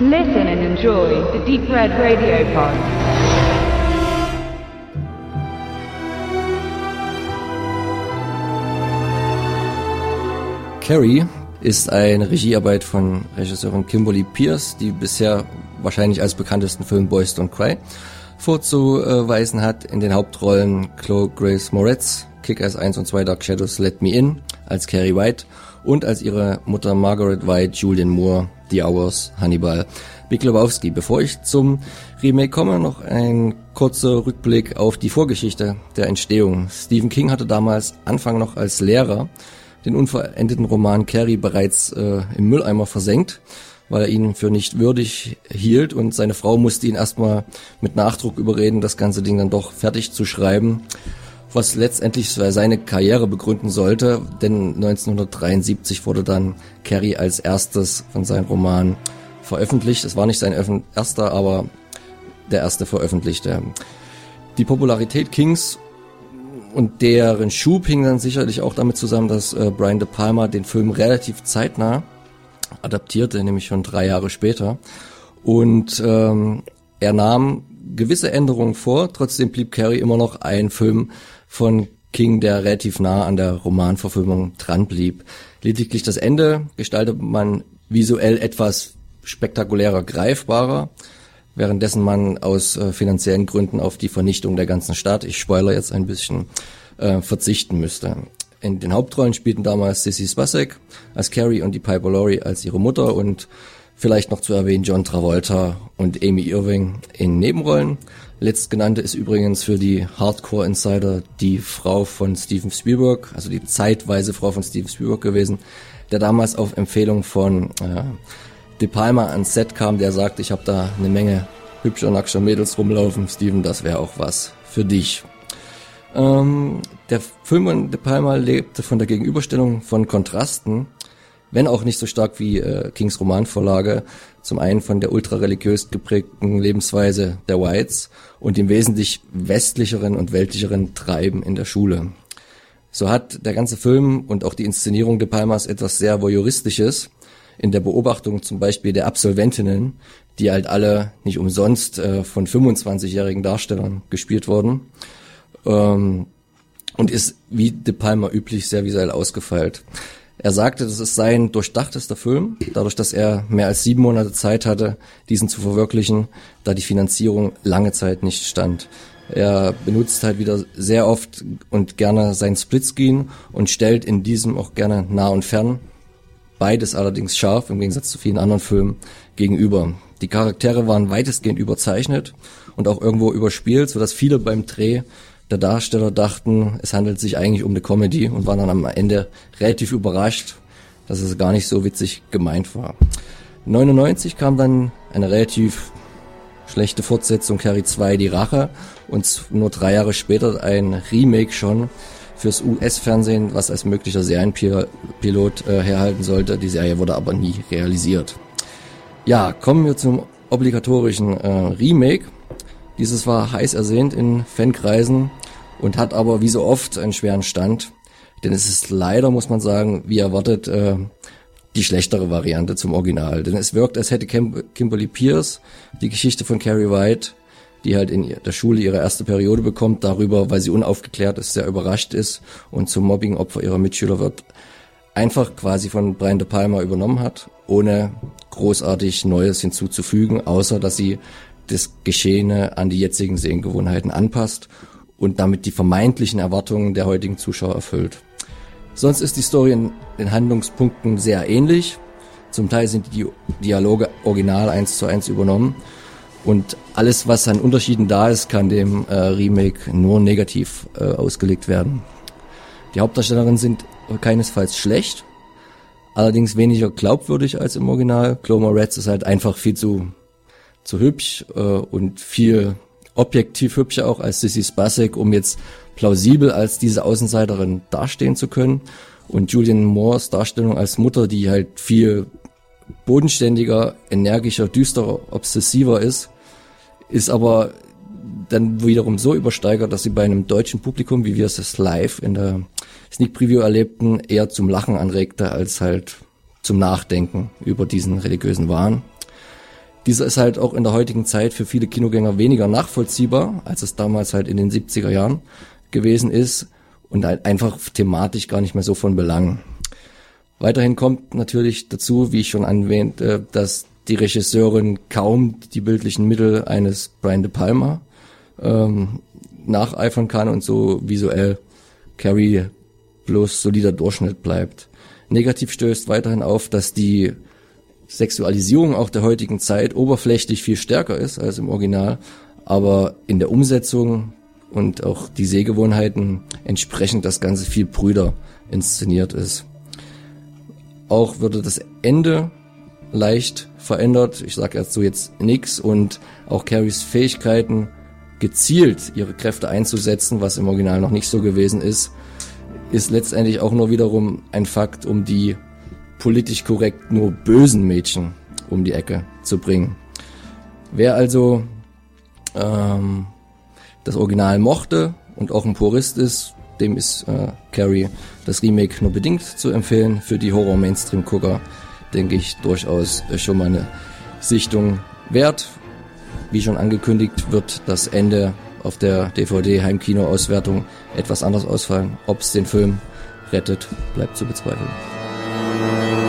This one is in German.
Listen and enjoy the Deep Red Radio Pod. Carrie ist eine Regiearbeit von Regisseurin Kimberly Pierce, die bisher wahrscheinlich als bekanntesten Film Boys Don't Cry vorzuweisen hat. In den Hauptrollen Chloe Grace Moretz, Kick-Ass 1 und 2 Dark Shadows Let Me In als Carrie White und als ihre Mutter Margaret White Julian Moore, The Hours, Hannibal, Big Lebowski. Bevor ich zum Remake komme, noch ein kurzer Rückblick auf die Vorgeschichte der Entstehung. Stephen King hatte damals Anfang noch als Lehrer den unverendeten Roman Carrie bereits äh, im Mülleimer versenkt, weil er ihn für nicht würdig hielt und seine Frau musste ihn erstmal mit Nachdruck überreden, das ganze Ding dann doch fertig zu schreiben, was letztendlich seine Karriere begründen sollte, denn 1973 wurde dann Carrie als erstes von seinem Roman veröffentlicht. Es war nicht sein erster, aber der erste veröffentlichte. Die Popularität Kings und deren Schub hing dann sicherlich auch damit zusammen, dass äh, Brian De Palma den Film relativ zeitnah adaptierte, nämlich schon drei Jahre später. Und ähm, er nahm gewisse Änderungen vor, trotzdem blieb Carrie immer noch ein Film von King, der relativ nah an der Romanverfilmung dran blieb. Lediglich das Ende gestaltet man visuell etwas spektakulärer, greifbarer währenddessen man aus äh, finanziellen Gründen auf die Vernichtung der ganzen Stadt, ich spoiler jetzt ein bisschen, äh, verzichten müsste. In den Hauptrollen spielten damals Sissy Spacek als Carrie und die Piper Laurie als ihre Mutter und vielleicht noch zu erwähnen John Travolta und Amy Irving in Nebenrollen. Letztgenannte ist übrigens für die Hardcore Insider die Frau von Steven Spielberg, also die zeitweise Frau von Steven Spielberg gewesen, der damals auf Empfehlung von äh, De Palma ans Set kam, der sagt, ich habe da eine Menge hübscher, nackter Mädels rumlaufen. Steven, das wäre auch was für dich. Ähm, der Film von De Palma lebte von der Gegenüberstellung von Kontrasten, wenn auch nicht so stark wie äh, Kings Romanvorlage, zum einen von der ultrareligiös geprägten Lebensweise der Whites und dem wesentlich westlicheren und weltlicheren Treiben in der Schule. So hat der ganze Film und auch die Inszenierung De Palmas etwas sehr voyeuristisches, in der Beobachtung zum Beispiel der Absolventinnen, die halt alle nicht umsonst äh, von 25-jährigen Darstellern gespielt wurden. Ähm, und ist wie De Palma üblich sehr visuell ausgefeilt. Er sagte, das ist sein durchdachtester Film, dadurch, dass er mehr als sieben Monate Zeit hatte, diesen zu verwirklichen, da die Finanzierung lange Zeit nicht stand. Er benutzt halt wieder sehr oft und gerne sein Splitscreen und stellt in diesem auch gerne nah und fern beides allerdings scharf, im Gegensatz zu vielen anderen Filmen, gegenüber. Die Charaktere waren weitestgehend überzeichnet und auch irgendwo überspielt, sodass viele beim Dreh der Darsteller dachten, es handelt sich eigentlich um eine Comedy und waren dann am Ende relativ überrascht, dass es gar nicht so witzig gemeint war. 99 kam dann eine relativ schlechte Fortsetzung Carrie 2 Die Rache und nur drei Jahre später ein Remake schon fürs US-Fernsehen, was als möglicher Serienpilot äh, herhalten sollte. Die Serie wurde aber nie realisiert. Ja, kommen wir zum obligatorischen äh, Remake. Dieses war heiß ersehnt in Fankreisen und hat aber wie so oft einen schweren Stand. Denn es ist leider, muss man sagen, wie erwartet, äh, die schlechtere Variante zum Original. Denn es wirkt, als hätte Kim Kimberly Pierce die Geschichte von Carrie White die halt in der Schule ihre erste Periode bekommt, darüber, weil sie unaufgeklärt ist, sehr überrascht ist und zum Mobbingopfer ihrer Mitschüler wird, einfach quasi von Brian De Palma übernommen hat, ohne großartig Neues hinzuzufügen, außer dass sie das Geschehene an die jetzigen Sehgewohnheiten anpasst und damit die vermeintlichen Erwartungen der heutigen Zuschauer erfüllt. Sonst ist die Story in den Handlungspunkten sehr ähnlich. Zum Teil sind die Dialoge original eins zu eins übernommen und alles, was an Unterschieden da ist, kann dem äh, Remake nur negativ äh, ausgelegt werden. Die Hauptdarstellerinnen sind keinesfalls schlecht, allerdings weniger glaubwürdig als im Original. Chloe Moretz ist halt einfach viel zu, zu hübsch äh, und viel objektiv hübscher auch als Sissy Spacek, um jetzt plausibel als diese Außenseiterin dastehen zu können. Und Julian Moores Darstellung als Mutter, die halt viel bodenständiger, energischer, düsterer, obsessiver ist, ist aber dann wiederum so übersteigert, dass sie bei einem deutschen Publikum, wie wir es live in der Sneak Preview erlebten, eher zum Lachen anregte als halt zum Nachdenken über diesen religiösen Wahn. Dieser ist halt auch in der heutigen Zeit für viele Kinogänger weniger nachvollziehbar, als es damals halt in den 70er Jahren gewesen ist und halt einfach thematisch gar nicht mehr so von Belang. Weiterhin kommt natürlich dazu, wie ich schon erwähnte, dass die Regisseurin kaum die bildlichen Mittel eines Brian De Palma ähm, nacheifern kann und so visuell Carrie bloß solider Durchschnitt bleibt. Negativ stößt weiterhin auf, dass die Sexualisierung auch der heutigen Zeit oberflächlich viel stärker ist als im Original, aber in der Umsetzung und auch die Sehgewohnheiten entsprechend das Ganze viel brüder inszeniert ist. Auch würde das Ende leicht verändert. Ich sage dazu jetzt nix und auch Carries Fähigkeiten gezielt ihre Kräfte einzusetzen, was im Original noch nicht so gewesen ist, ist letztendlich auch nur wiederum ein Fakt, um die politisch korrekt nur bösen Mädchen um die Ecke zu bringen. Wer also ähm, das Original mochte und auch ein Purist ist, dem ist äh, Carrie das Remake nur bedingt zu empfehlen. Für die Horror-Mainstream-Gucker denke ich durchaus äh, schon mal eine Sichtung wert. Wie schon angekündigt, wird das Ende auf der DVD-Heimkino-Auswertung etwas anders ausfallen. Ob es den Film rettet, bleibt zu bezweifeln. Thank you.